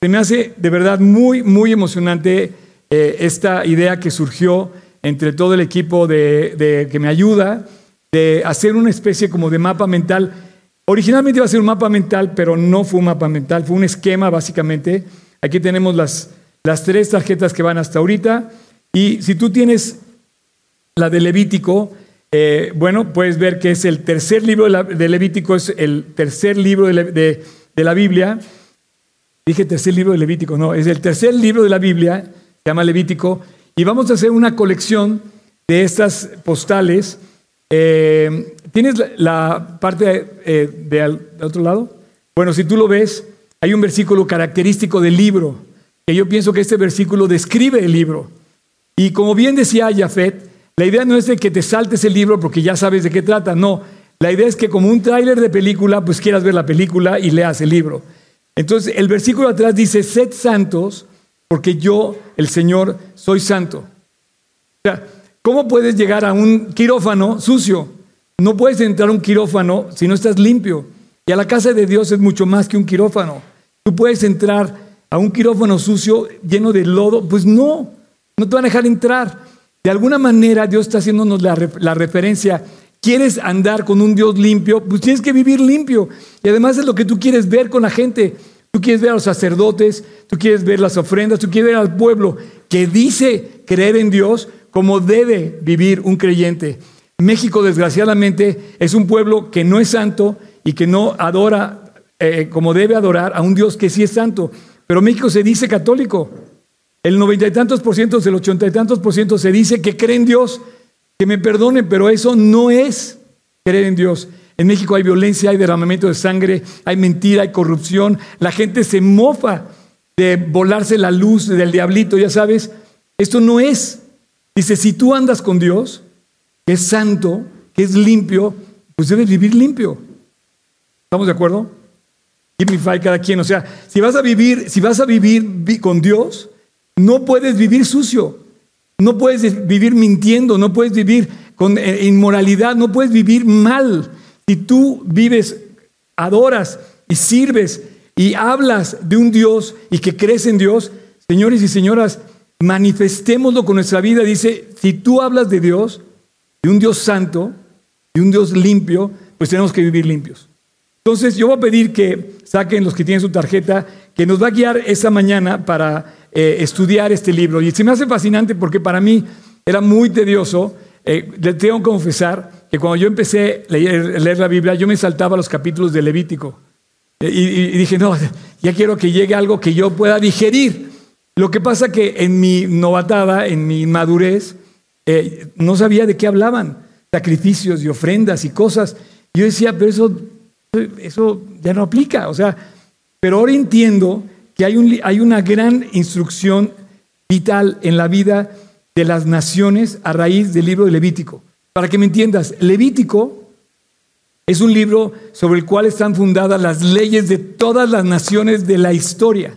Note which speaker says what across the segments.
Speaker 1: Se me hace de verdad muy, muy emocionante eh, esta idea que surgió entre todo el equipo de, que me ayuda de hacer una especie como de mapa mental. Originalmente iba a ser un mapa mental, pero no fue un mapa mental, fue un esquema básicamente. Aquí tenemos las, las tres tarjetas que van hasta ahorita. Y si tú tienes la de Levítico, eh, bueno, puedes ver que es el tercer libro de, Levítico, es el tercer libro de, la Biblia. Dije tercer libro de Levítico, no, es el tercer libro de la Biblia, se llama Levítico, y vamos a hacer una colección de estas postales. Eh, ¿Tienes la, parte eh, de otro lado? Bueno, si tú lo ves, hay un versículo característico del libro, que yo pienso que este versículo describe el libro. Y como bien decía Jafet, la idea no es de que te saltes el libro porque ya sabes de qué trata, no. La idea es que como un tráiler de película, pues quieras ver la película y leas el libro. Entonces, el versículo atrás dice, sed santos, porque yo, el Señor, soy santo. O sea, ¿cómo puedes llegar a un quirófano sucio? No puedes entrar a un quirófano si no estás limpio. Y a la casa de Dios es mucho más que un quirófano. Tú puedes entrar a un quirófano sucio lleno de lodo, pues no, no te van a dejar entrar. De alguna manera Dios está haciéndonos la, referencia. ¿Quieres andar con un Dios limpio? Pues tienes que vivir limpio. Y además es lo que tú quieres ver con la gente. Tú quieres ver a los sacerdotes, tú quieres ver las ofrendas, tú quieres ver al pueblo que dice creer en Dios como debe vivir un creyente. México, desgraciadamente, es un pueblo que no es santo y que no adora eh, como debe adorar a un Dios que sí es santo. Pero México se dice católico. El noventa y tantos por ciento, el ochenta y tantos por ciento se dice que cree en Dios, que me perdone, pero eso no es creer en Dios. En México hay violencia, hay derramamiento de sangre, hay mentira, hay corrupción. La gente se mofa de volarse la luz del diablito, ya sabes. Esto no es. Dice, si tú andas con Dios, que es santo, que es limpio, pues debes vivir limpio. ¿Estamos de acuerdo? Give me cada quien. O sea, si vas a vivir, si vas a vivir con Dios, no puedes vivir sucio, no puedes vivir mintiendo, no puedes vivir con eh, inmoralidad, no puedes vivir mal. Si tú vives, adoras y sirves y hablas de un Dios y que crees en Dios, señores y señoras, manifestémoslo con nuestra vida. Dice, si tú hablas de Dios, de un Dios santo, de un Dios limpio, pues tenemos que vivir limpios. Entonces yo voy a pedir que saquen los que tienen su tarjeta, que nos va a guiar esa mañana para eh, estudiar este libro. Y se me hace fascinante porque para mí era muy tedioso. Eh, le tengo que confesar que cuando yo empecé a leer, la Biblia, yo me saltaba los capítulos de Levítico. Eh, y, dije, no, ya quiero que llegue algo que yo pueda digerir. Lo que pasa que en mi novatada, en mi madurez, no sabía de qué hablaban. Sacrificios y ofrendas y cosas. Yo decía, pero eso, eso ya no aplica. O sea, pero ahora entiendo que hay, una gran instrucción vital en la vida de las naciones a raíz del libro de Levítico. Para que me entiendas, Levítico es un libro sobre el cual están fundadas las leyes de todas las naciones de la historia.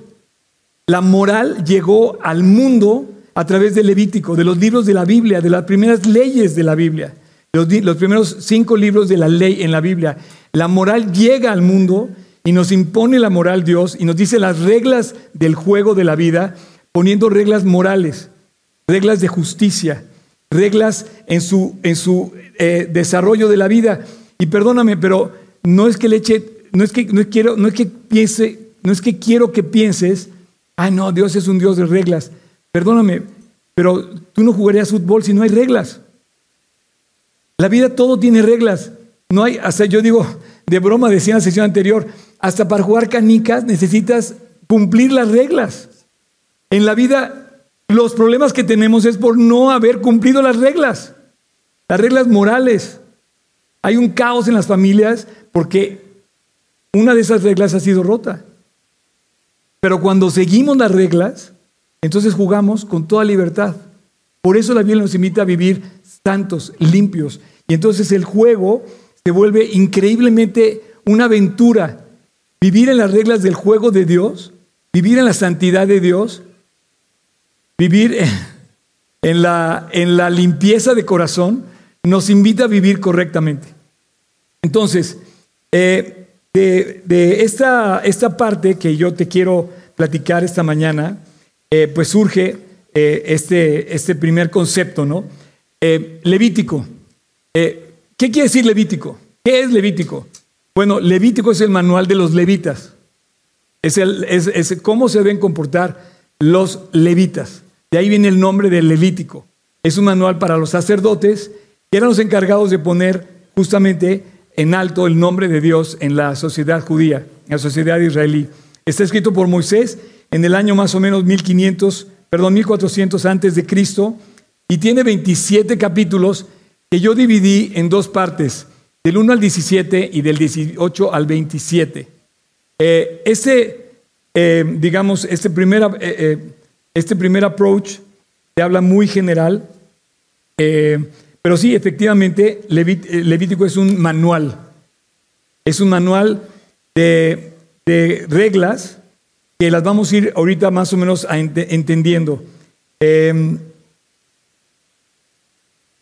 Speaker 1: La moral llegó al mundo a través de Levítico, de los libros de la Biblia, de las primeras leyes de la Biblia, los primeros cinco libros de la ley en la Biblia. La moral llega al mundo y nos impone la moral Dios y nos dice las reglas del juego de la vida, poniendo reglas morales, reglas de justicia, reglas en su, en su eh, desarrollo de la vida. Y perdóname, pero no es que le eche, no es que, no quiero, no es que piense, no es que quiero que pienses, ah, no, Dios es un Dios de reglas. Perdóname, pero tú no jugarías fútbol si no hay reglas. La vida todo tiene reglas. No hay, hasta yo digo, de broma decía en la sesión anterior, hasta para jugar canicas necesitas cumplir las reglas. En la vida, los problemas que tenemos es por no haber cumplido las reglas, las reglas morales. Hay un caos en las familias porque una de esas reglas ha sido rota. Pero cuando seguimos las reglas, entonces jugamos con toda libertad. Por eso la Biblia nos invita a vivir santos, limpios. Y entonces el juego se vuelve increíblemente una aventura. Vivir en las reglas del juego de Dios, vivir en la santidad de Dios, vivir en la, limpieza de corazón, nos invita a vivir correctamente. Entonces, eh, de, esta, parte que yo te quiero platicar esta mañana, eh, pues surge eh, este, este primer concepto, ¿no? Levítico. ¿Qué quiere decir Levítico? ¿Qué es Levítico? Bueno, Levítico es el manual de los levitas. Es, el, es, cómo se deben comportar los levitas. De ahí viene el nombre de Levítico. Es un manual para los sacerdotes que eran los encargados de poner justamente en alto el nombre de Dios en la sociedad judía, en la sociedad israelí. Está escrito por Moisés en el año más o menos 1500, perdón, 1400 antes de Cristo y tiene 27 capítulos que yo dividí en dos partes, del 1 al 17 y del 18 al 27. Eh, este, eh, digamos, este primer, eh, este primer approach te habla muy general, pero sí, efectivamente, Levítico es un manual. Es un manual de, reglas que las vamos a ir ahorita más o menos entendiendo. Em,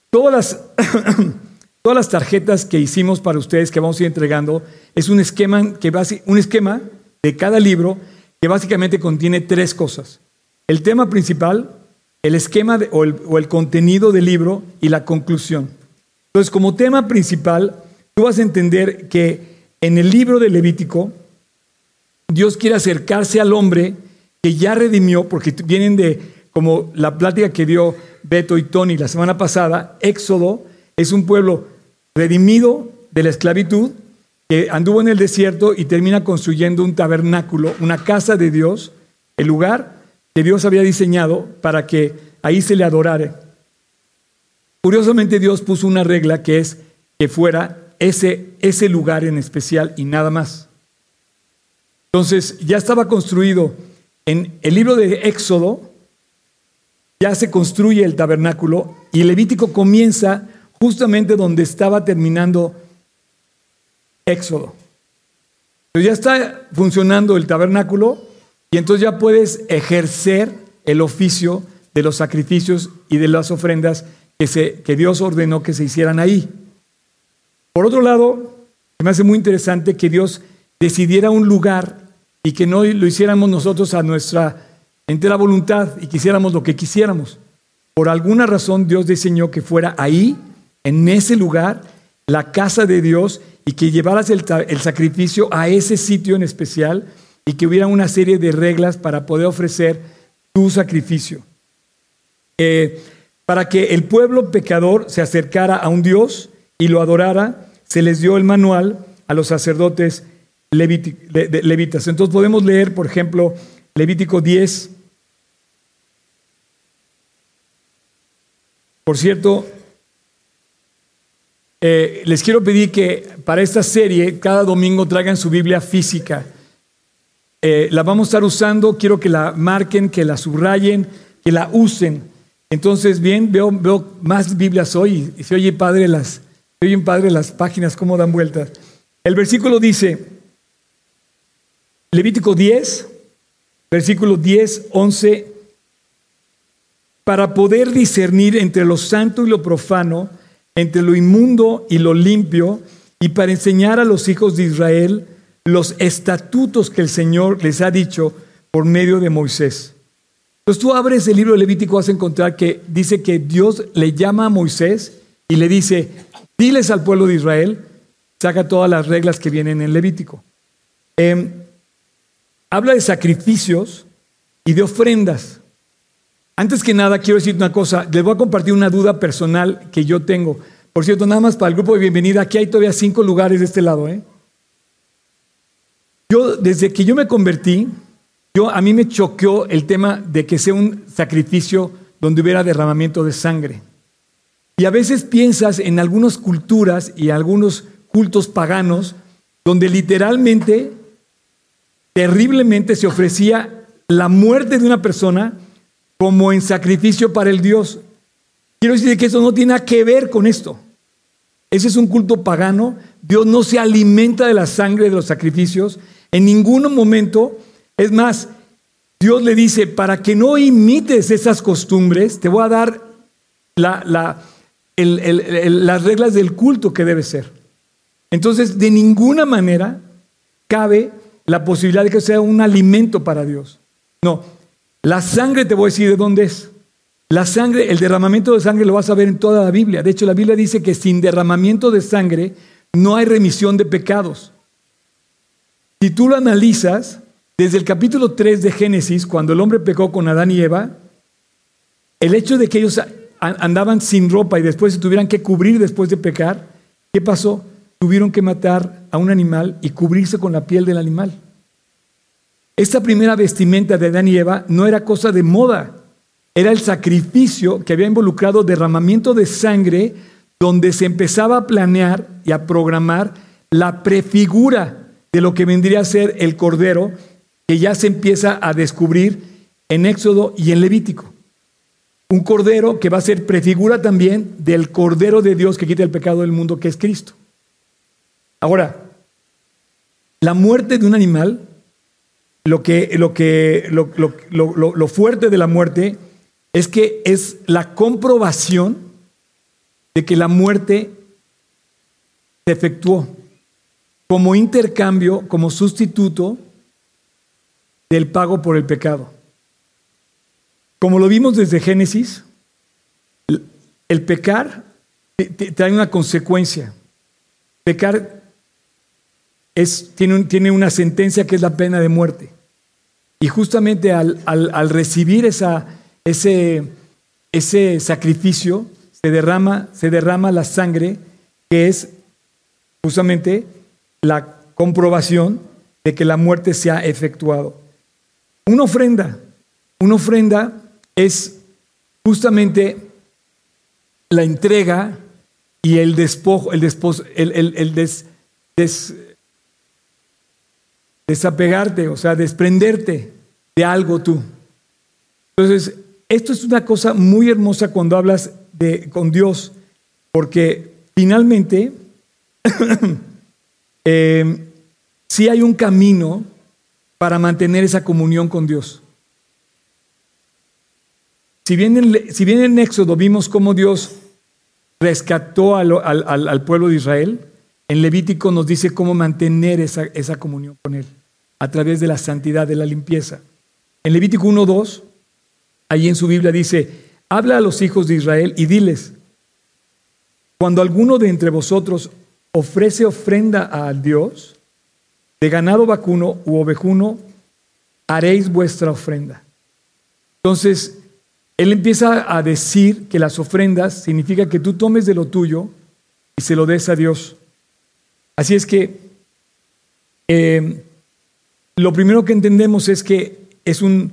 Speaker 1: todas, las, todas las tarjetas que hicimos para ustedes, que vamos a ir entregando, es un esquema, que un esquema de cada libro que básicamente contiene tres cosas. El tema principal, el esquema o, el, o el contenido del libro y la conclusión. Entonces, como tema principal, tú vas a entender que en el libro de Levítico, Dios quiere acercarse al hombre que ya redimió, porque vienen de, como la plática que dio Beto y Tony la semana pasada, Éxodo es un pueblo redimido de la esclavitud, que anduvo en el desierto y termina construyendo un tabernáculo, una casa de Dios, el lugar que Dios había diseñado para que ahí se le adorare. Curiosamente Dios puso una regla que es que fuera ese, ese lugar en especial y nada más. Entonces ya estaba construido en el libro de Éxodo, ya se construye el tabernáculo y Levítico comienza justamente donde estaba terminando Éxodo. Pero ya está funcionando el tabernáculo y entonces ya puedes ejercer el oficio de los sacrificios y de las ofrendas que, se, Dios ordenó que se hicieran ahí. Por otro lado, me hace muy interesante que Dios decidiera un lugar y que no lo hiciéramos nosotros a nuestra entera voluntad y quisiéramos lo que quisiéramos. Por alguna razón Dios diseñó que fuera ahí, en ese lugar, la casa de Dios y que llevaras el, sacrificio a ese sitio en especial y que hubiera una serie de reglas para poder ofrecer tu sacrificio. Eh, para que el pueblo pecador se acercara a un Dios y lo adorara, se les dio el manual a los sacerdotes levitas. Entonces podemos leer, por ejemplo, Levítico 10. Por cierto, eh, les quiero pedir que para esta serie cada domingo traigan su Biblia física. Eh, la vamos a estar usando, quiero que la marquen, que la subrayen, que la usen. Entonces, bien, veo, más Biblias hoy y se oye padre las, se oyen padre las páginas, cómo dan vueltas. El versículo dice, Levítico 10, versículo 10, 11, para poder discernir entre lo santo y lo profano, entre lo inmundo y lo limpio, y para enseñar a los hijos de Israel los estatutos que el Señor les ha dicho por medio de Moisés. Entonces tú abres el libro de Levítico, vas a encontrar que dice que Dios le llama a Moisés y le dice, diles al pueblo de Israel, saca todas las reglas que vienen en Levítico. Em, habla de sacrificios y de ofrendas. Antes que nada, quiero decir una cosa, les voy a compartir una duda personal que yo tengo. Por cierto, nada más para el grupo de bienvenida, aquí hay todavía cinco lugares de este lado. ¿eh? Yo, desde que yo me convertí, yo, a mí me choqueó el tema de que sea un sacrificio donde hubiera derramamiento de sangre. Y a veces piensas en algunas culturas y algunos cultos paganos donde literalmente, terriblemente se ofrecía la muerte de una persona como en sacrificio para el Dios. Quiero decir que eso no tiene nada que ver con esto. Ese es un culto pagano. Dios no se alimenta de la sangre de los sacrificios. En ningún momento, es más, Dios le dice, para que no imites esas costumbres, te voy a dar las reglas del culto que debe ser. Entonces, de ninguna manera cabe la posibilidad de que sea un alimento para Dios. No, la sangre te voy a decir de dónde es. La sangre, el derramamiento de sangre lo vas a ver en toda la Biblia. De hecho, la Biblia dice que sin derramamiento de sangre no hay remisión de pecados. Si tú lo analizas, desde el capítulo 3 de Génesis, cuando el hombre pecó con Adán y Eva, el hecho de que ellos andaban sin ropa y después se tuvieran que cubrir después de pecar, ¿qué pasó? Tuvieron que matar a un animal y cubrirse con la piel del animal. Esta primera vestimenta de Adán y Eva no era cosa de moda, era el sacrificio que había involucrado derramamiento de sangre donde se empezaba a planear y a programar la prefigura de lo que vendría a ser el cordero que ya se empieza a descubrir en Éxodo y en Levítico. Un cordero que va a ser prefigura también del cordero de Dios que quita el pecado del mundo, que es Cristo. Ahora, la muerte de un animal, lo, que, lo, que, lo, lo fuerte de la muerte es que es la comprobación de que la muerte se efectuó como intercambio, como sustituto del pago por el pecado. Como lo vimos desde Génesis, el pecar trae una consecuencia. Pecar es, tiene, tiene, una sentencia que es la pena de muerte. Y justamente al, al, recibir esa, ese, ese sacrificio, se derrama, se derrama la sangre, que es justamente la comprobación de que la muerte se ha efectuado. Una ofrenda, una ofrenda es justamente la entrega y el despojo, el, el, desapegarte, o sea, desprenderte de algo tú. Entonces, esto es una cosa muy hermosa cuando hablas de, con Dios, porque finalmente eh, sí hay un camino para mantener esa comunión con Dios. Si bien, en, si bien en Éxodo vimos cómo Dios rescató al, pueblo de Israel, en Levítico nos dice cómo mantener esa, esa comunión con Él a través de la santidad, de la limpieza. En Levítico 1.2, allí en su Biblia dice, habla a los hijos de Israel y diles, cuando alguno de entre vosotros ofrece ofrenda a Dios, de ganado vacuno u ovejuno, haréis vuestra ofrenda. Entonces, él empieza a decir que las ofrendas significa que tú tomes de lo tuyo y se lo des a Dios. Así es que eh, lo primero que entendemos es que es un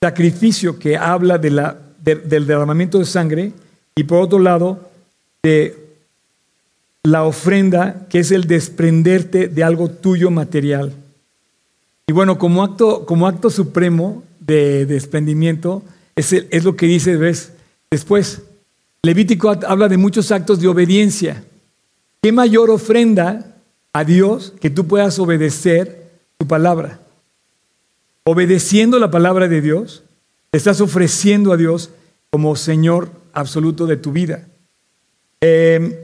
Speaker 1: sacrificio que habla de la, del derramamiento de sangre y por otro lado de la ofrenda que es el desprenderte de algo tuyo material. Y bueno, como acto, como acto supremo de desprendimiento, es, lo que dice ¿ves? después. Levítico habla de muchos actos de obediencia. ¿Qué mayor ofrenda a Dios que tú puedas obedecer tu palabra? Obedeciendo la palabra de Dios, estás ofreciendo a Dios como Señor absoluto de tu vida. Em,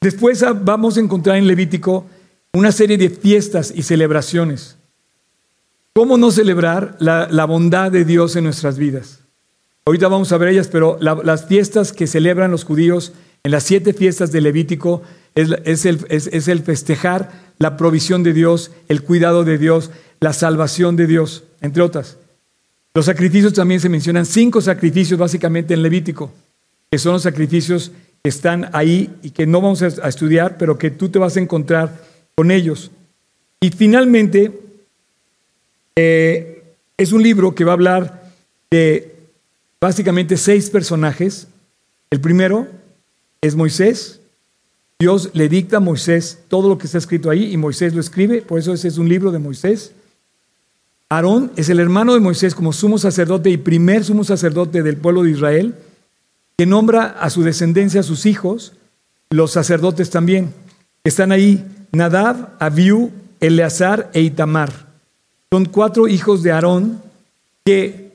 Speaker 1: después vamos a encontrar en Levítico una serie de fiestas y celebraciones. ¿Cómo no celebrar la bondad de Dios en nuestras vidas? Ahorita vamos a ver ellas, pero las fiestas que celebran los judíos en las siete fiestas de Levítico es, el, es, el festejar la provisión de Dios, el cuidado de Dios, la salvación de Dios, entre otras. Los sacrificios también se mencionan cinco sacrificios básicamente en Levítico, que son los sacrificios que están ahí y que no vamos a estudiar, pero que tú te vas a encontrar con ellos. Y finalmente, eh, es un libro que va a hablar de básicamente seis personajes. El primero es Moisés. Dios le dicta a Moisés todo lo que está escrito ahí y Moisés lo escribe, por eso ese es un libro de Moisés. Aarón es el hermano de Moisés como sumo sacerdote y primer sumo sacerdote del pueblo de Israel, que nombra a su descendencia, a sus hijos, los sacerdotes también. Están ahí Nadab, Abiú, Eleazar e Itamar. Son cuatro hijos de Aarón que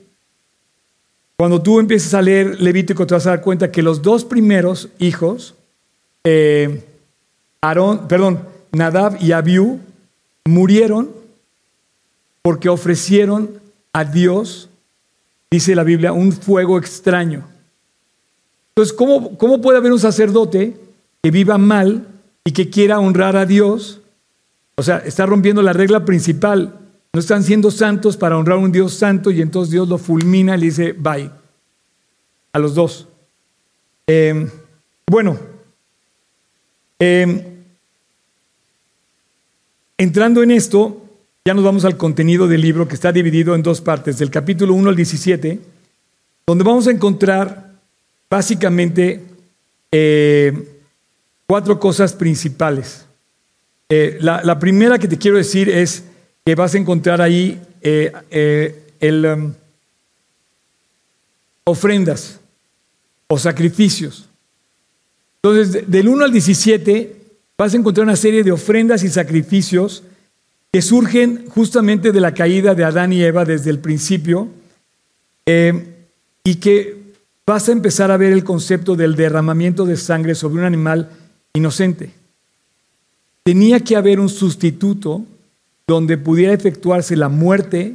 Speaker 1: cuando tú empiezas a leer Levítico te vas a dar cuenta que los dos primeros hijos, eh, Aarón, perdón, Nadab y Abiú, murieron porque ofrecieron a Dios, dice la Biblia, un fuego extraño. Entonces, ¿cómo, puede haber un sacerdote que viva mal y que quiera honrar a Dios? O sea, está rompiendo la regla principal. No están siendo santos para honrar a un Dios santo y entonces Dios lo fulmina y le dice, bye. A los dos. Eh, bueno, eh, entrando en esto, ya nos vamos al contenido del libro que está dividido en dos partes, del capítulo 1 al 17, donde vamos a encontrar básicamente eh, cuatro cosas principales. Eh, la, primera que te quiero decir es que vas a encontrar ahí el, um, ofrendas o sacrificios. Entonces, del 1 al 17 vas a encontrar una serie de ofrendas y sacrificios que surgen justamente de la caída de Adán y Eva desde el principio eh, y que vas a empezar a ver el concepto del derramamiento de sangre sobre un animal inocente. Tenía que haber un sustituto donde pudiera efectuarse la muerte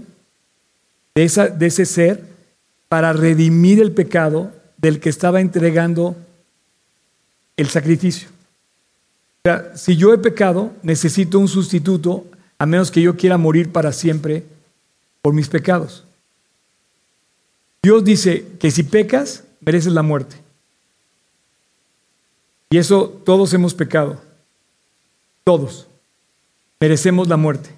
Speaker 1: de, de ese ser para redimir el pecado del que estaba entregando el sacrificio. O sea, si yo he pecado, necesito un sustituto, a menos que yo quiera morir para siempre por mis pecados. Dios dice que si pecas, mereces la muerte. Y eso todos hemos pecado. Todos. Merecemos la muerte.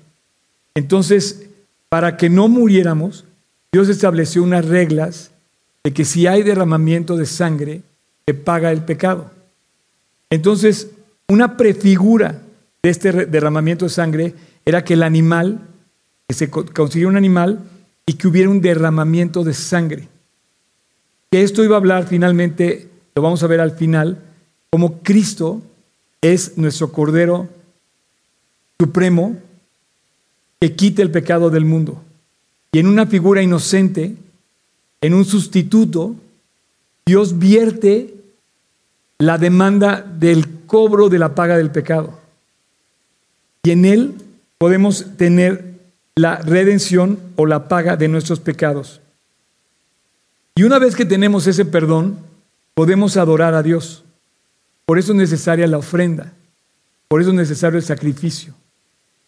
Speaker 1: Entonces, para que no muriéramos, Dios estableció unas reglas de que si hay derramamiento de sangre, se paga el pecado. Entonces, una prefigura de este derramamiento de sangre era que el animal, que se consiguiera un animal y que hubiera un derramamiento de sangre. Que esto iba a hablar finalmente, lo vamos a ver al final, como Cristo es nuestro Cordero Supremo que quita el pecado del mundo. Y en una figura inocente, en un sustituto, Dios vierte la demanda del cobro de la paga del pecado. Y en Él podemos tener la redención o la paga de nuestros pecados. Y una vez que tenemos ese perdón, podemos adorar a Dios. Por eso es necesaria la ofrenda. Por eso es necesario el sacrificio.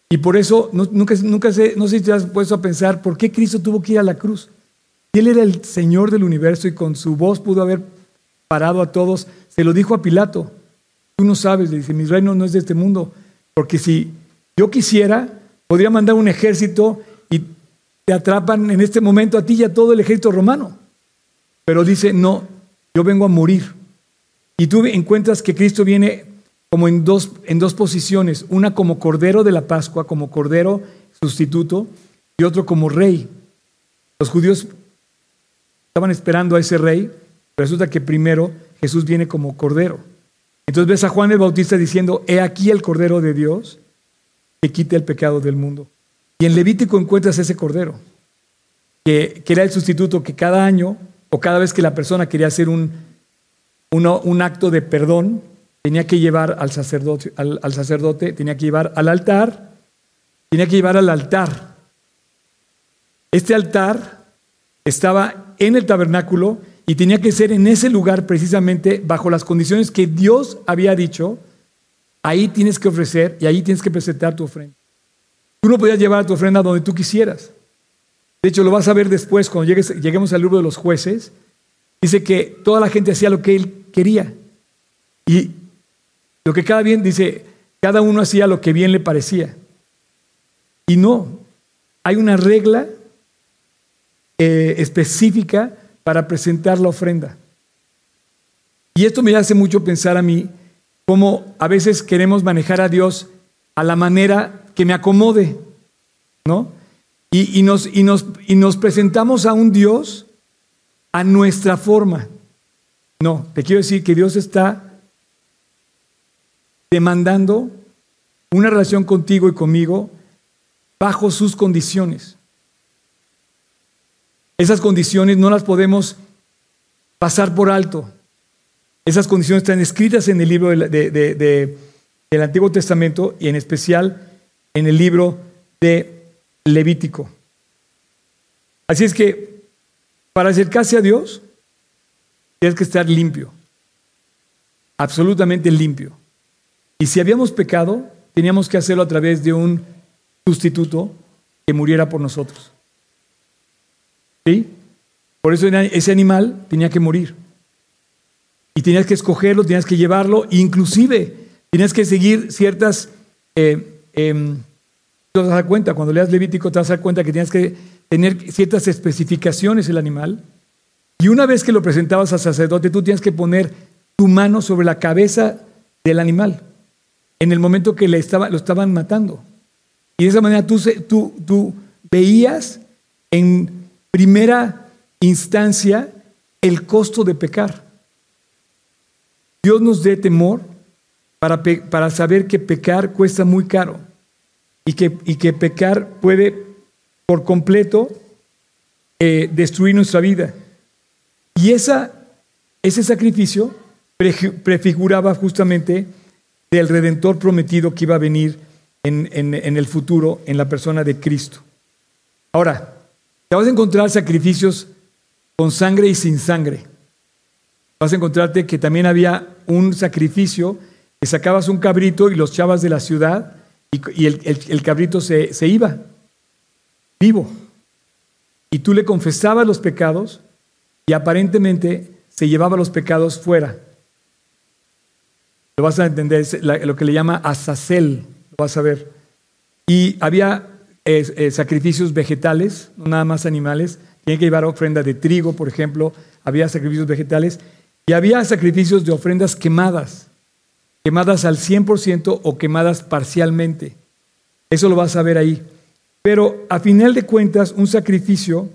Speaker 1: Y por eso, nunca, nunca sé, no sé si te has puesto a pensar por qué Cristo tuvo que ir a la cruz. Él era el Señor del universo y con su voz pudo haber parado a todos. Se lo dijo a Pilato. Tú no sabes, le dice, mi reino no es de este mundo. Porque si yo quisiera, podría mandar un ejército y te atrapan en este momento a ti y a todo el ejército romano. Pero dice, no, yo vengo a morir. Y tú encuentras que Cristo viene como en dos, en dos posiciones, una como cordero de la Pascua, como cordero sustituto, y otro como rey. Los judíos estaban esperando a ese rey, resulta que primero Jesús viene como cordero. Entonces ves a Juan el Bautista diciendo, he aquí el cordero de Dios que quite el pecado del mundo. Y en Levítico encuentras ese cordero, que, era el sustituto que cada año o cada vez que la persona quería hacer un, un acto de perdón, tenía que llevar al sacerdote, al sacerdote, tenía que llevar al altar, tenía que llevar al altar. Este altar estaba en el tabernáculo y tenía que ser en ese lugar precisamente bajo las condiciones que Dios había dicho. Ahí tienes que ofrecer y ahí tienes que presentar tu ofrenda. Tú no podías llevar tu ofrenda donde tú quisieras. De hecho, lo vas a ver después cuando lleguemos al libro de los jueces. Dice que toda la gente hacía lo que él quería. Y lo que cada bien, dice, cada uno hacía lo que bien le parecía. Y no, hay una regla eh, específica para presentar la ofrenda. Y esto me hace mucho pensar a mí cómo a veces queremos manejar a Dios a la manera que me acomode, ¿no? Y, nos, y, nos, y nos presentamos a un Dios a nuestra forma. No, te quiero decir que Dios está demandando una relación contigo y conmigo bajo sus condiciones. Esas condiciones no las podemos pasar por alto. Esas condiciones están escritas en el libro del Antiguo Testamento y en especial en el libro de Levítico. Así es que para acercarse a Dios, tienes que estar limpio, absolutamente limpio. Y si habíamos pecado, teníamos que hacerlo a través de un sustituto que muriera por nosotros. ¿Sí? Por eso ese animal tenía que morir. Y tenías que escogerlo, tenías que llevarlo, inclusive tenías que seguir ciertas... Eh, em, te vas a cuenta, cuando leas Levítico te vas a dar cuenta que tenías que tener ciertas especificaciones el animal. Y una vez que lo presentabas al sacerdote, tú tienes que poner tu mano sobre la cabeza del animal en el momento que le estaba, lo estaban matando. Y de esa manera tú, tú, tú veías en primera instancia el costo de pecar. Dios nos dé temor para, para saber que pecar cuesta muy caro y que, y que pecar puede por completo eh, destruir nuestra vida. Y esa, ese sacrificio prefiguraba justamente del redentor prometido que iba a venir en, en, el futuro en la persona de Cristo. Ahora, te vas a encontrar sacrificios con sangre y sin sangre. Vas a encontrarte que también había un sacrificio que sacabas un cabrito y los chavas de la ciudad y, el, cabrito se, se iba vivo. Y tú le confesabas los pecados y aparentemente se llevaba los pecados fuera. Lo vas a entender, es lo que le llama azazel, lo vas a ver. Y había eh, sacrificios vegetales, no nada más animales. Tienen que llevar ofrenda de trigo, por ejemplo. Había sacrificios vegetales. Y había sacrificios de ofrendas quemadas, quemadas al 100% o quemadas parcialmente. Eso lo vas a ver ahí. Pero a final de cuentas, un sacrificio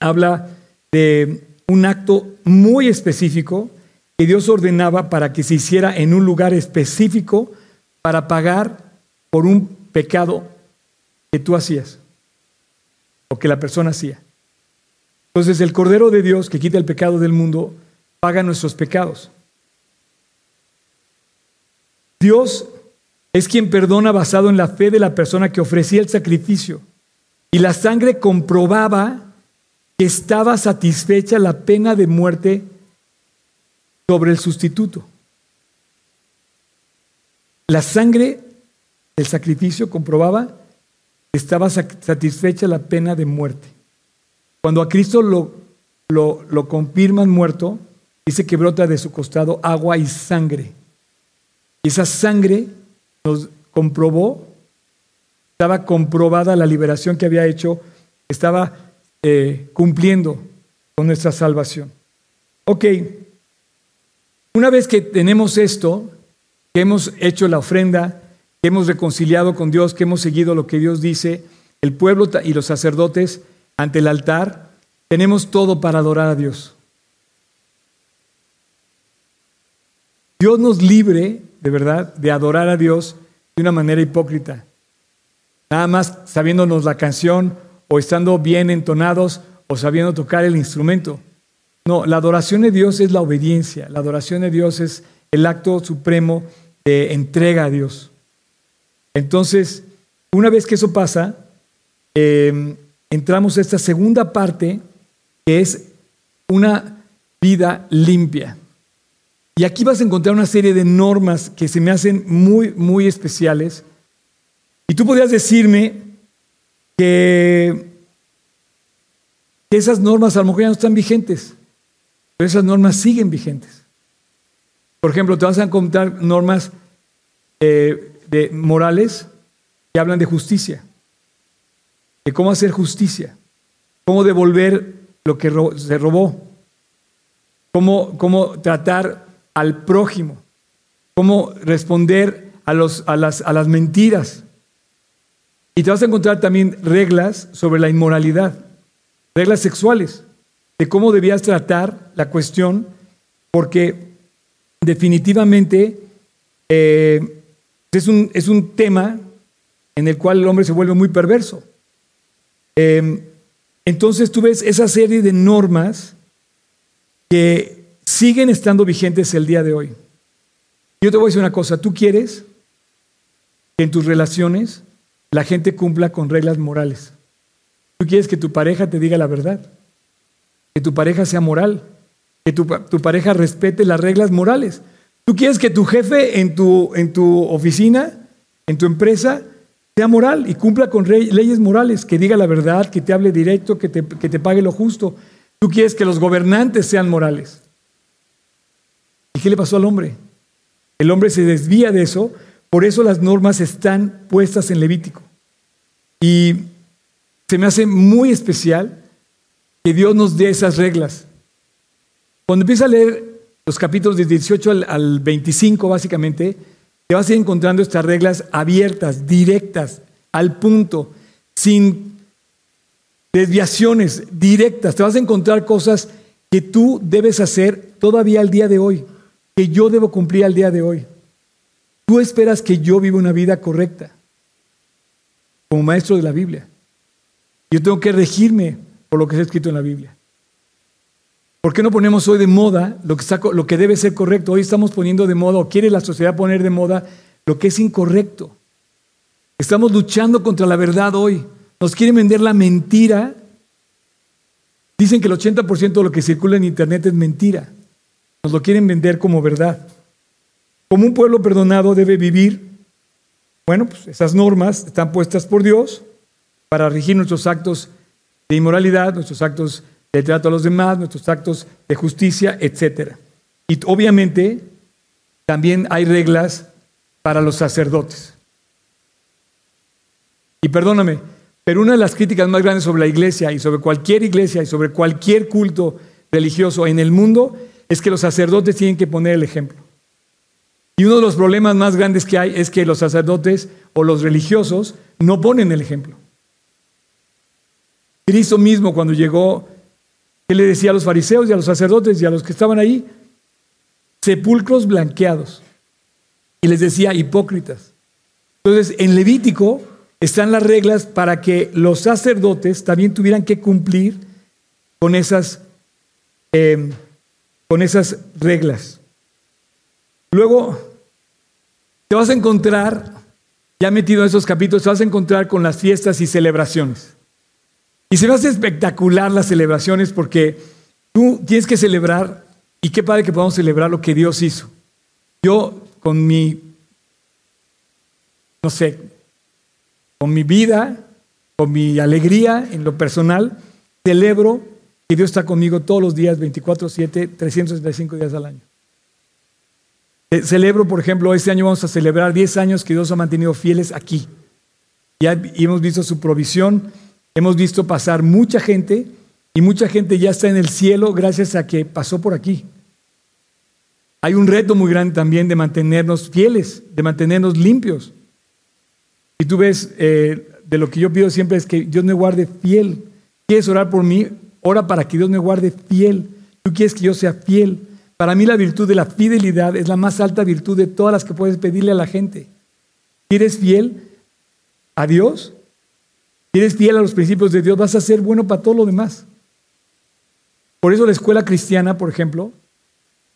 Speaker 1: habla de un acto muy específico que Dios ordenaba para que se hiciera en un lugar específico para pagar por un pecado que tú hacías o que la persona hacía. Entonces el Cordero de Dios que quita el pecado del mundo paga nuestros pecados. Dios es quien perdona basado en la fe de la persona que ofrecía el sacrificio. Y la sangre comprobaba que estaba satisfecha la pena de muerte sobre el sustituto. La sangre del sacrificio comprobaba estaba satisfecha la pena de muerte. Cuando a Cristo lo, lo, lo confirman muerto, dice que brota de su costado agua y sangre. Y esa sangre nos comprobó, estaba comprobada la liberación que había hecho, estaba eh, cumpliendo con nuestra salvación. Ok, una vez que tenemos esto, que hemos hecho la ofrenda, que hemos reconciliado con Dios, que hemos seguido lo que Dios dice, el pueblo y los sacerdotes ante el altar, tenemos todo para adorar a Dios. Dios nos libre, de verdad, de adorar a Dios de una manera hipócrita. Nada más sabiéndonos la canción o estando bien entonados o sabiendo tocar el instrumento. No, la adoración de Dios es la obediencia, la adoración de Dios es el acto supremo de entrega a Dios. Entonces, una vez que eso pasa, em, entramos a esta segunda parte que es una vida limpia. Y aquí vas a encontrar una serie de normas que se me hacen muy, muy especiales. Y tú podrías decirme que esas normas a lo mejor ya no están vigentes, pero esas normas siguen vigentes. Por ejemplo, te vas a encontrar normas eh, de morales que hablan de justicia, de cómo hacer justicia, cómo devolver lo que se robó, cómo, cómo tratar al prójimo, cómo responder a, los, a, las, a las mentiras. Y te vas a encontrar también reglas sobre la inmoralidad, reglas sexuales, de cómo debías tratar la cuestión, porque definitivamente eh, es, un, es, un, tema en el cual el hombre se vuelve muy perverso. Em, entonces tú ves esa serie de normas que siguen estando vigentes el día de hoy. Yo te voy a decir una cosa, tú quieres que en tus relaciones la gente cumpla con reglas morales. Tú quieres que tu pareja te diga la verdad, que tu pareja sea moral, que tu, pareja respete las reglas morales. Tú quieres que tu jefe en tu, en tu oficina, en tu empresa, sea moral y cumpla con leyes morales, que diga la verdad, que te hable directo, que te, que te pague lo justo. Tú quieres que los gobernantes sean morales. ¿Y qué le pasó al hombre? El hombre se desvía de eso, por eso las normas están puestas en Levítico. Y se me hace muy especial que Dios nos dé esas reglas. Cuando empieza a leer los capítulos de 18 al, al 25, básicamente, te vas a ir encontrando estas reglas abiertas, directas, al punto, sin desviaciones, directas. Te vas a encontrar cosas que tú debes hacer todavía al día de hoy, que yo debo cumplir al día de hoy. Tú esperas que yo viva una vida correcta como maestro de la Biblia. Yo tengo que regirme por lo que está escrito en la Biblia. ¿Por qué no ponemos hoy de moda lo que, debe ser correcto? Hoy estamos poniendo de moda, o quiere la sociedad poner de moda, lo que es incorrecto. Estamos luchando contra la verdad hoy. Nos quieren vender la mentira. Dicen que el 80% de lo que circula en Internet es mentira. Nos lo quieren vender como verdad. Como un pueblo perdonado debe vivir, bueno, pues esas normas están puestas por Dios para regir nuestros actos de inmoralidad, nuestros actos de trato a los demás, nuestros actos de justicia, etc. Y obviamente también hay reglas para los sacerdotes. Y perdóname, pero una de las críticas más grandes sobre la iglesia y sobre cualquier iglesia y sobre cualquier culto religioso en el mundo es que los sacerdotes tienen que poner el ejemplo. Y uno de los problemas más grandes que hay es que los sacerdotes o los religiosos no ponen el ejemplo. Cristo mismo cuando llegó ¿Qué le decía a los fariseos y a los sacerdotes y a los que estaban ahí? Sepulcros blanqueados. Y les decía hipócritas. Entonces, en Levítico están las reglas para que los sacerdotes también tuvieran que cumplir con esas, eh, con esas reglas. Luego, te vas a encontrar, ya metido en esos capítulos, te vas a encontrar con las fiestas y celebraciones. Y se me hace espectacular las celebraciones porque tú tienes que celebrar, y qué padre que podamos celebrar lo que Dios hizo. Yo con mi, no sé, con mi vida, con mi alegría en lo personal, celebro que Dios está conmigo todos los días, 24/7, 365 días al año. Eh, celebro, por ejemplo, este año vamos a celebrar 10 años que Dios ha mantenido fieles aquí. Ya hemos visto su provisión, Hemos visto pasar mucha gente y mucha gente ya está en el cielo gracias a que pasó por aquí. Hay un reto muy grande también de mantenernos fieles, de mantenernos limpios. Y tú ves, eh, de lo que yo pido siempre es que Dios me guarde fiel. ¿Quieres orar por mí? Ora para que Dios me guarde fiel. Tú quieres que yo sea fiel. Para mí la virtud de la fidelidad es la más alta virtud de todas las que puedes pedirle a la gente. ¿Quieres fiel a Dios? Si eres fiel a los principios de Dios, vas a ser bueno para todo lo demás. Por eso la escuela cristiana, por ejemplo,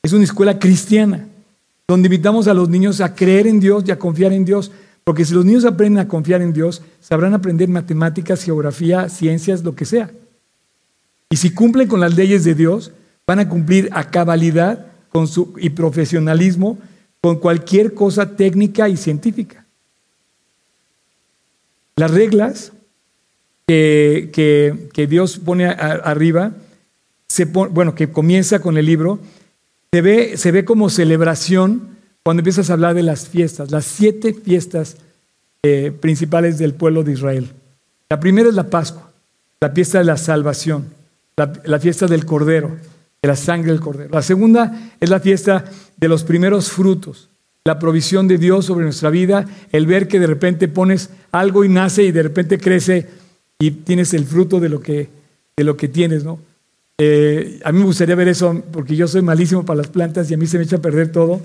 Speaker 1: es una escuela cristiana, donde invitamos a los niños a creer en Dios y a confiar en Dios. Porque si los niños aprenden a confiar en Dios, sabrán aprender matemáticas, geografía, ciencias, lo que sea. Y si cumplen con las leyes de Dios, van a cumplir a cabalidad con su, y profesionalismo con cualquier cosa técnica y científica. Las reglas que, que, Dios pone arriba, bueno, que comienza con el libro, se ve, se ve como celebración cuando empiezas a hablar de las fiestas, las siete fiestas eh, principales del pueblo de Israel. La primera es la Pascua, la fiesta de la salvación, la, la fiesta del Cordero, de la sangre del Cordero. La segunda es la fiesta de los primeros frutos, la provisión de Dios sobre nuestra vida, el ver que de repente pones algo y nace y de repente crece y tienes el fruto de lo que, de lo que tienes, ¿no? Eh, a mí me gustaría ver eso porque yo soy malísimo para las plantas y a mí se me echa a perder todo,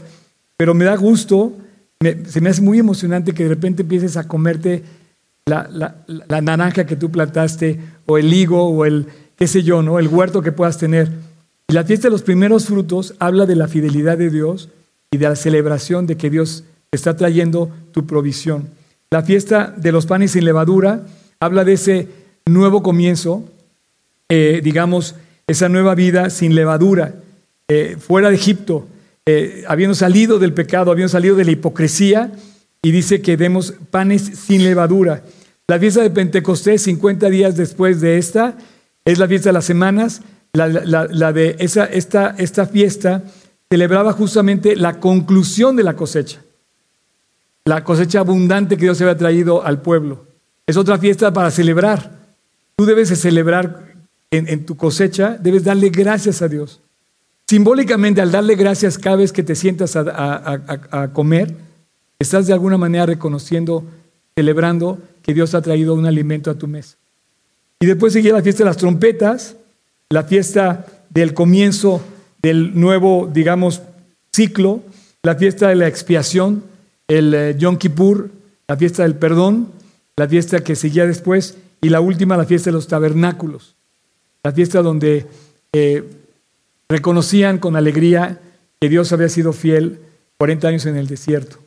Speaker 1: pero me da gusto, se me hace muy emocionante que de repente empieces a comerte la, la, naranja que tú plantaste o el higo o el, qué sé yo, ¿no? El huerto que puedas tener. Y la fiesta de los primeros frutos habla de la fidelidad de Dios y de la celebración de que Dios está trayendo tu provisión. La fiesta de los panes sin levadura habla de ese nuevo comienzo, eh, digamos, esa nueva vida sin levadura, eh, fuera de Egipto, eh, habiendo salido del pecado, habiendo salido de la hipocresía, y dice que demos panes sin levadura. La fiesta de Pentecostés, 50 días después de esta, es la fiesta de las semanas. La, de esa, esta, esta fiesta celebraba justamente la conclusión de la cosecha, la cosecha abundante que Dios había traído al pueblo. Es otra fiesta para celebrar. Tú debes celebrar en, tu cosecha, debes darle gracias a Dios. Simbólicamente, al darle gracias cada vez que te sientas a, comer, estás de alguna manera reconociendo, celebrando que Dios ha traído un alimento a tu mesa. Y después seguía la fiesta de las trompetas, la fiesta del comienzo del nuevo, digamos, ciclo, la fiesta de la expiación, el eh, Yom Kippur, la fiesta del perdón, la fiesta que seguía después, y la última, la fiesta de los tabernáculos, la fiesta donde eh, reconocían con alegría que Dios había sido fiel 40 años en el desierto,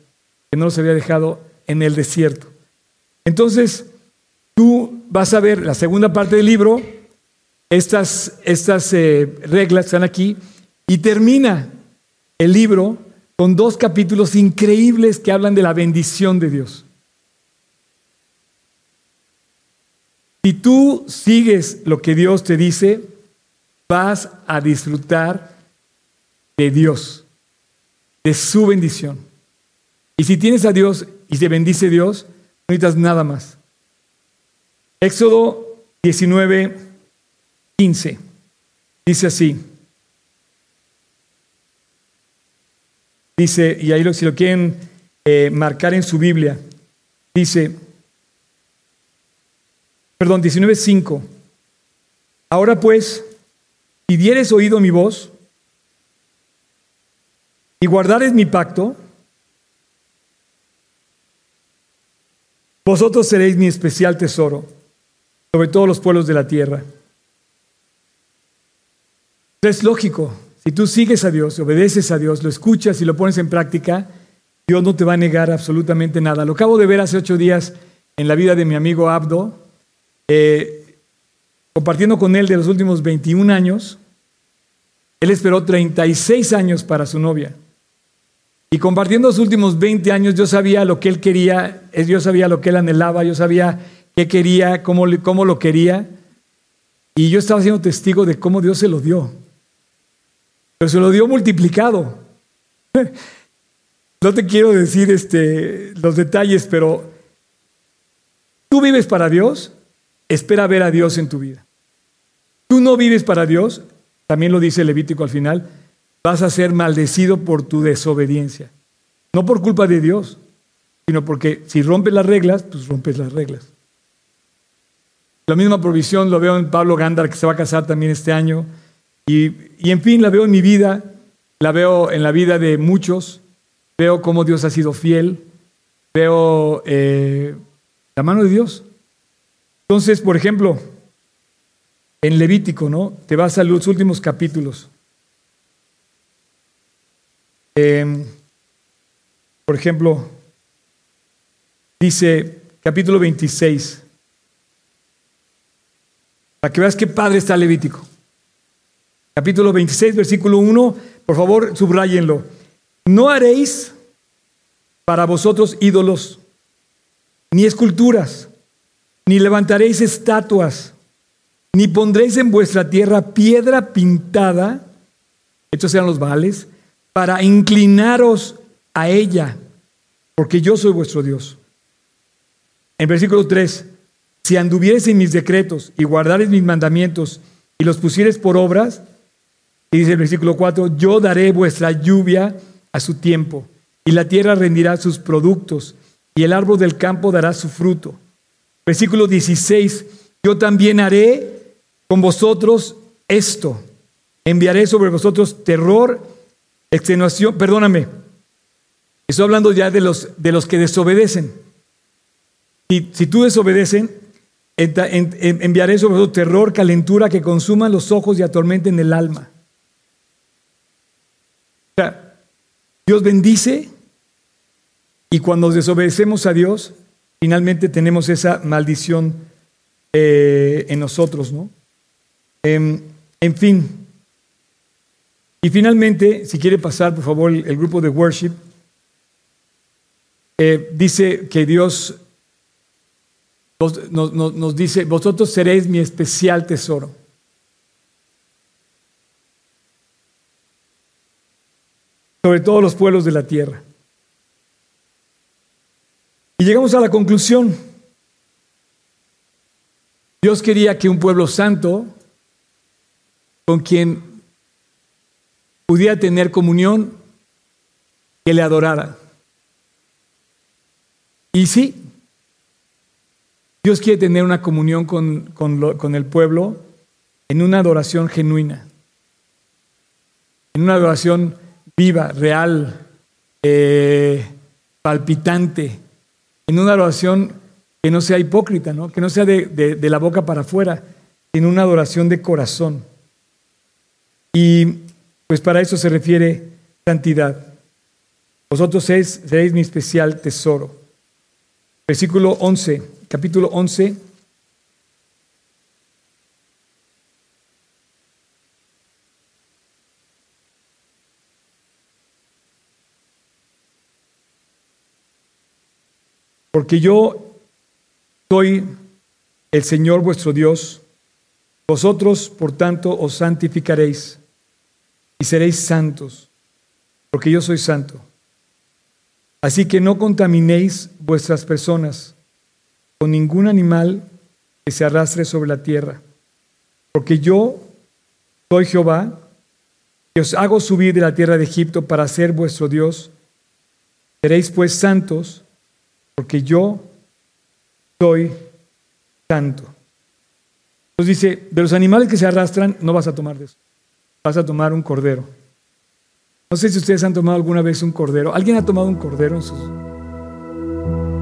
Speaker 1: que no los había dejado en el desierto. Entonces, tú vas a ver la segunda parte del libro, estas, estas eh, reglas están aquí, y termina el libro con dos capítulos increíbles que hablan de la bendición de Dios. Si tú sigues lo que Dios te dice, vas a disfrutar de Dios, de su bendición. Y si tienes a Dios y te bendice Dios, no necesitas nada más. Éxodo 19, 15. Dice así. Dice, y ahí si lo quieren eh, marcar en su Biblia, dice, perdón, 19.5. Ahora pues, si dieres oído mi voz y guardares mi pacto, vosotros seréis mi especial tesoro sobre todos los pueblos de la tierra. Es lógico, si tú sigues a Dios, obedeces a Dios, lo escuchas y lo pones en práctica, Dios no te va a negar absolutamente nada. Lo acabo de ver hace ocho días en la vida de mi amigo Abdo, eh, compartiendo con él de los últimos 21 años, él esperó 36 años para su novia. Y compartiendo los últimos 20 años, yo sabía lo que él quería, yo sabía lo que él anhelaba, yo sabía qué quería, cómo, cómo lo quería. Y yo estaba siendo testigo de cómo Dios se lo dio. Pero se lo dio multiplicado. No te quiero decir este, los detalles, pero tú vives para Dios espera ver a Dios en tu vida. Tú no vives para Dios, también lo dice Levítico al final, vas a ser maldecido por tu desobediencia. No por culpa de Dios, sino porque si rompes las reglas, pues rompes las reglas. La misma provisión lo veo en Pablo Gándar, que se va a casar también este año. Y, en fin, la veo en mi vida, la veo en la vida de muchos. Veo cómo Dios ha sido fiel. Veo eh, la mano de Dios. Entonces, por ejemplo, en Levítico, ¿no? Te vas a los últimos capítulos. Em, por ejemplo, dice capítulo 26, para que veas qué padre está Levítico. Capítulo 26, versículo 1, por favor, subrayenlo. No haréis para vosotros ídolos, ni esculturas ni levantaréis estatuas, ni pondréis en vuestra tierra piedra pintada, estos eran los vales, para inclinaros a ella, porque yo soy vuestro Dios. En versículo 3, si anduvieres en mis decretos y guardares mis mandamientos y los pusieres por obras, y dice el versículo 4, yo daré vuestra lluvia a su tiempo, y la tierra rendirá sus productos, y el árbol del campo dará su fruto Versículo 16, yo también haré con vosotros esto. Enviaré sobre vosotros terror, extenuación, perdóname. Estoy hablando ya de los, de los que desobedecen. Y si tú desobedecen, enviaré sobre vosotros terror, calentura que consuman los ojos y atormenten el alma. O sea, Dios bendice y cuando desobedecemos a Dios, finalmente tenemos esa maldición eh, en nosotros, ¿no? Em, en fin. Y finalmente, si quiere pasar, por favor, el, grupo de worship, eh, dice que Dios nos dice, vosotros seréis mi especial tesoro. sobre todos los pueblos de la tierra. Y llegamos a la conclusión. Dios quería que un pueblo santo, con quien pudiera tener comunión, que le adorara. Y sí, Dios quiere tener una comunión con, con el pueblo en una adoración genuina, en una adoración viva, real, eh, palpitante, en una adoración que no sea hipócrita, ¿no? que no sea de, la boca para afuera, en una adoración de corazón. Y pues para eso se refiere santidad. Vosotros seréis, seréis mi especial tesoro. Versículo 11, capítulo 11, Porque yo soy el Señor vuestro Dios. Vosotros, por tanto, os santificaréis y seréis santos, porque yo soy santo. Así que no contaminéis vuestras personas con ningún animal que se arrastre sobre la tierra, porque yo soy Jehová, que os hago subir de la tierra de Egipto para ser vuestro Dios. Seréis pues santos, porque yo soy santo. Entonces dice, de los animales que se arrastran, no vas a tomar de eso. Vas a tomar un cordero. No sé si ustedes han tomado alguna vez un cordero. ¿Alguien ha tomado un cordero en sus...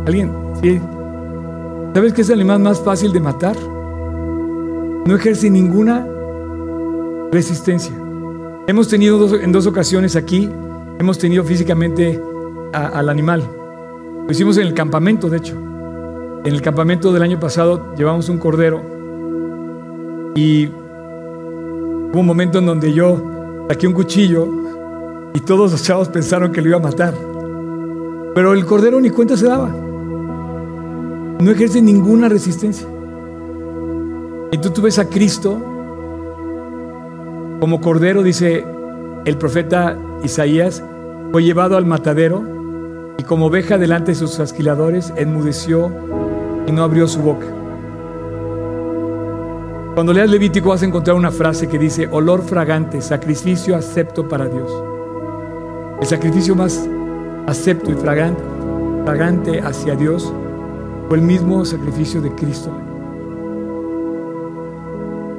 Speaker 1: ¿Alguien? Sí. ¿Sabes qué es el animal más fácil de matar? No ejerce ninguna resistencia. Hemos tenido en dos ocasiones aquí, hemos tenido físicamente al animal. Lo hicimos en el campamento, de hecho. En el campamento del año pasado llevamos un cordero y hubo un momento en donde yo saqué un cuchillo y todos los chavos pensaron que lo iba a matar. Pero el cordero ni cuenta se daba. No ejerce ninguna resistencia. Y tú, tú ves a Cristo como cordero, dice el profeta Isaías, fue llevado al matadero y como oveja delante de sus asquiladores, enmudeció y no abrió su boca. Cuando leas Levítico vas a encontrar una frase que dice, olor fragante, sacrificio acepto para Dios. El sacrificio más acepto y fragante, fragante hacia Dios fue el mismo sacrificio de Cristo.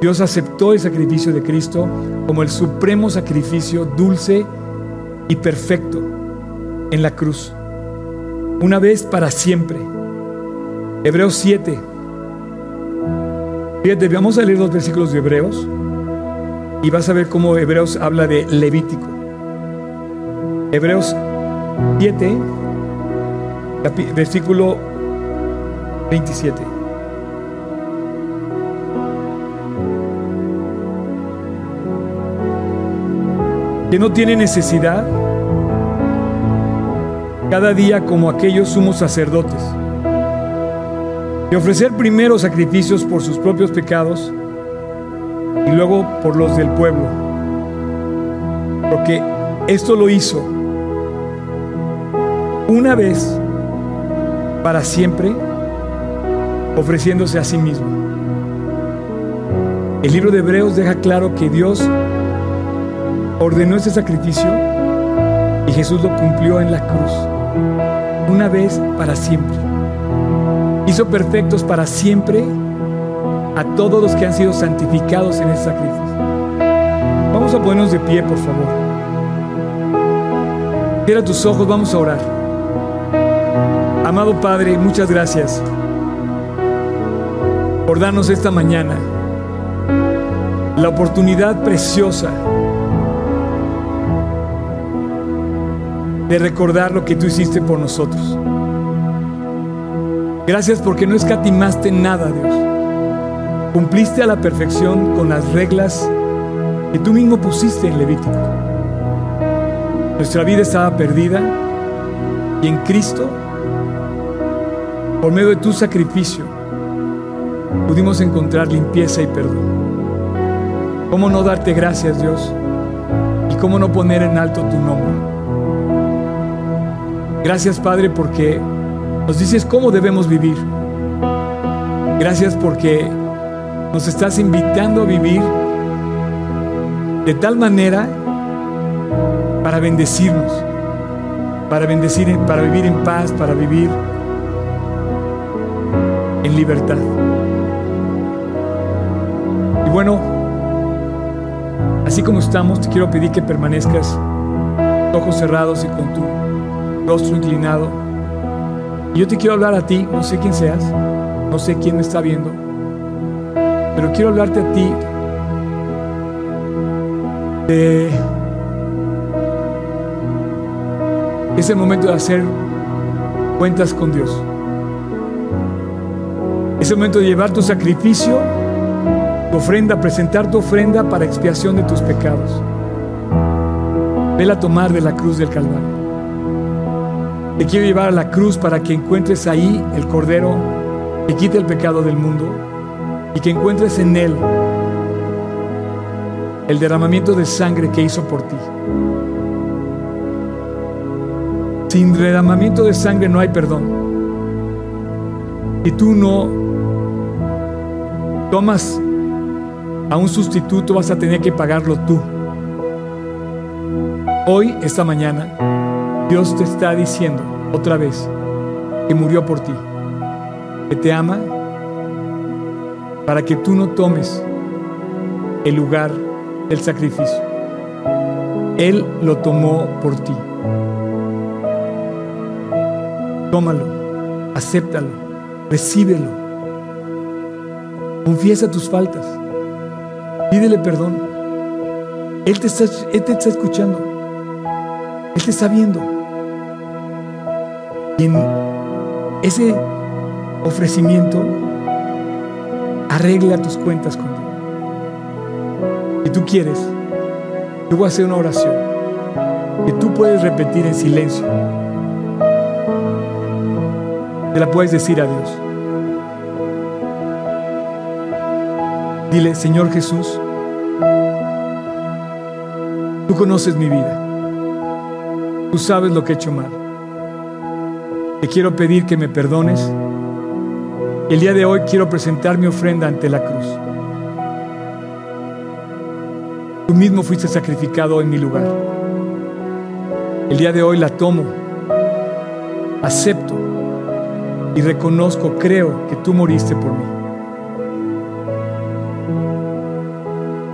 Speaker 1: Dios aceptó el sacrificio de Cristo como el supremo sacrificio dulce y perfecto en la cruz una vez para siempre. Hebreos 7. Fíjate, vamos a leer los versículos de Hebreos y vas a ver cómo Hebreos habla de Levítico. Hebreos 7, versículo 27. Que no tiene necesidad cada día como aquellos sumos sacerdotes, y ofrecer primero sacrificios por sus propios pecados y luego por los del pueblo, porque esto lo hizo una vez para siempre, ofreciéndose a sí mismo. El libro de Hebreos deja claro que Dios ordenó ese sacrificio y Jesús lo cumplió en la cruz una vez para siempre. Hizo perfectos para siempre a todos los que han sido santificados en ese sacrificio. Vamos a ponernos de pie, por favor. Cierra tus ojos, vamos a orar. Amado Padre, muchas gracias por darnos esta mañana la oportunidad preciosa de recordar lo que tú hiciste por nosotros. Gracias porque no escatimaste nada, Dios. Cumpliste a la perfección con las reglas que tú mismo pusiste en Levítico. Nuestra vida estaba perdida y en Cristo, por medio de tu sacrificio, pudimos encontrar limpieza y perdón. ¿Cómo no darte gracias, Dios? ¿Y cómo no poner en alto tu nombre? Gracias, Padre, porque nos dices cómo debemos vivir. Gracias porque nos estás invitando a vivir de tal manera para bendecirnos, para bendecir, para vivir en paz, para vivir en libertad. Y bueno, así como estamos, te quiero pedir que permanezcas ojos cerrados y con tu rostro inclinado. Yo te quiero hablar a ti, no sé quién seas, no sé quién me está viendo, pero quiero hablarte a ti de es el momento de hacer cuentas con Dios. Es el momento de llevar tu sacrificio, tu ofrenda, presentar tu ofrenda para expiación de tus pecados. Vela tomar de la cruz del Calvario. Te quiero llevar a la cruz para que encuentres ahí el Cordero que quite el pecado del mundo y que encuentres en Él el derramamiento de sangre que hizo por ti. Sin derramamiento de sangre no hay perdón. Si tú no tomas a un sustituto, vas a tener que pagarlo tú. Hoy, esta mañana, Dios te está diciendo otra vez que murió por ti, que te ama, para que tú no tomes el lugar del sacrificio. Él lo tomó por ti. Tómalo, acéptalo, recíbelo. Confiesa tus faltas. Pídele perdón. Él te está, él te está escuchando. Él te está viendo. Y en ese ofrecimiento, arregla tus cuentas con. Si tú quieres, yo voy a hacer una oración que tú puedes repetir en silencio. Te la puedes decir a Dios. Dile, Señor Jesús, tú conoces mi vida. Tú sabes lo que he hecho mal. Te quiero pedir que me perdones. El día de hoy quiero presentar mi ofrenda ante la cruz. Tú mismo fuiste sacrificado en mi lugar. El día de hoy la tomo, acepto y reconozco, creo que tú moriste por mí.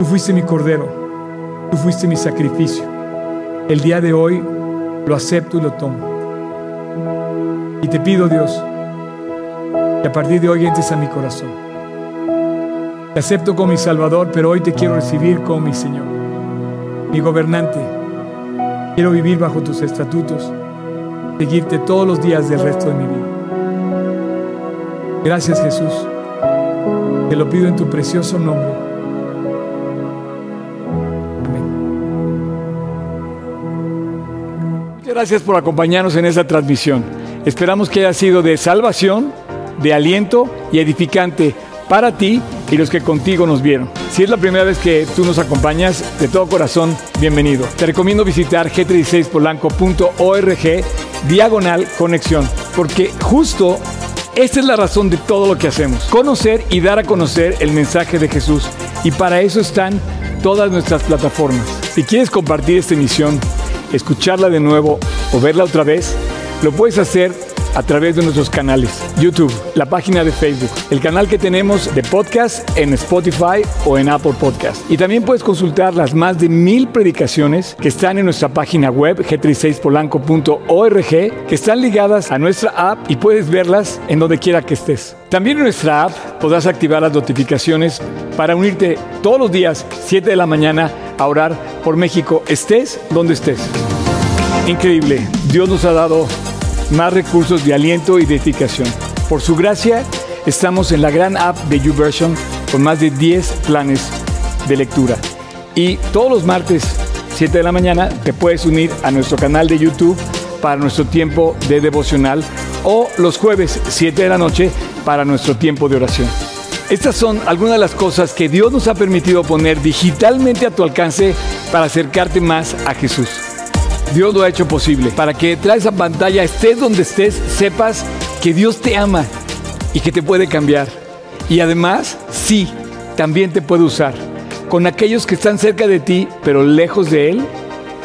Speaker 1: Tú fuiste mi cordero, tú fuiste mi sacrificio. El día de hoy lo acepto y lo tomo. Y te pido, Dios, que a partir de hoy entres a mi corazón. Te acepto como mi Salvador, pero hoy te quiero recibir como mi Señor, mi gobernante. Quiero vivir bajo tus estatutos, seguirte todos los días del resto de mi vida. Gracias Jesús. Te lo pido en tu precioso nombre. Amén. Muchas gracias por acompañarnos en esta transmisión. Esperamos que haya sido de salvación, de aliento y edificante para ti y los que contigo nos vieron. Si es la primera vez que tú nos acompañas, de todo corazón, bienvenido. Te recomiendo visitar g36polanco.org diagonal conexión, porque justo esta es la razón de todo lo que hacemos, conocer y dar a conocer el mensaje de Jesús. Y para eso están todas nuestras plataformas. Si quieres compartir esta emisión, escucharla de nuevo o verla otra vez, lo puedes hacer a través de nuestros canales, YouTube, la página de Facebook, el canal que tenemos de podcast en Spotify o en Apple Podcast. Y también puedes consultar las más de mil predicaciones que están en nuestra página web g36polanco.org, que están ligadas a nuestra app y puedes verlas en donde quiera que estés. También en nuestra app podrás activar las notificaciones para unirte todos los días, 7 de la mañana, a orar por México, estés donde estés. Increíble, Dios nos ha dado más recursos de aliento y de edificación. Por su gracia, estamos en la gran app de YouVersion con más de 10 planes de lectura. Y todos los martes, 7 de la mañana, te puedes unir a nuestro canal de YouTube para nuestro tiempo de devocional o los jueves, 7 de la noche, para nuestro tiempo de oración. Estas son algunas de las cosas que Dios nos ha permitido poner digitalmente a tu alcance para acercarte más a Jesús. Dios lo ha hecho posible para que detrás de esa pantalla, estés donde estés, sepas que Dios te ama y que te puede cambiar. Y además, sí, también te puede usar con aquellos que están cerca de ti, pero lejos de Él,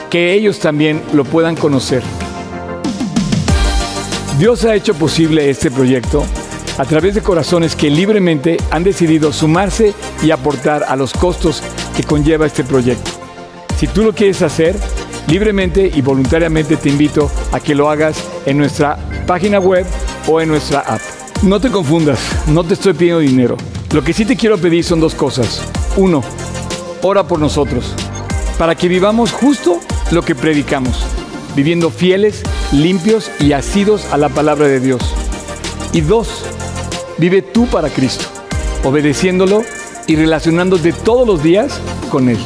Speaker 1: que ellos también lo puedan conocer. Dios ha hecho posible este proyecto a través de corazones que libremente han decidido sumarse y aportar a los costos que conlleva este proyecto. Si tú lo quieres hacer, libremente y voluntariamente te invito a que lo hagas en nuestra página web o en nuestra app. No te confundas, no te estoy pidiendo dinero. Lo que sí te quiero pedir son dos cosas. Uno, ora por nosotros, para que vivamos justo lo que predicamos, viviendo fieles, limpios y asidos a la palabra de Dios. Y dos, Vive tú para Cristo, obedeciéndolo y relacionándote todos los días con Él.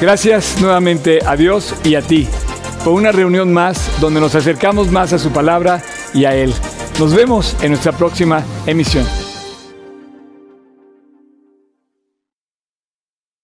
Speaker 1: Gracias nuevamente a Dios y a ti por una reunión más donde nos acercamos más a su palabra y a Él. Nos vemos en nuestra próxima emisión.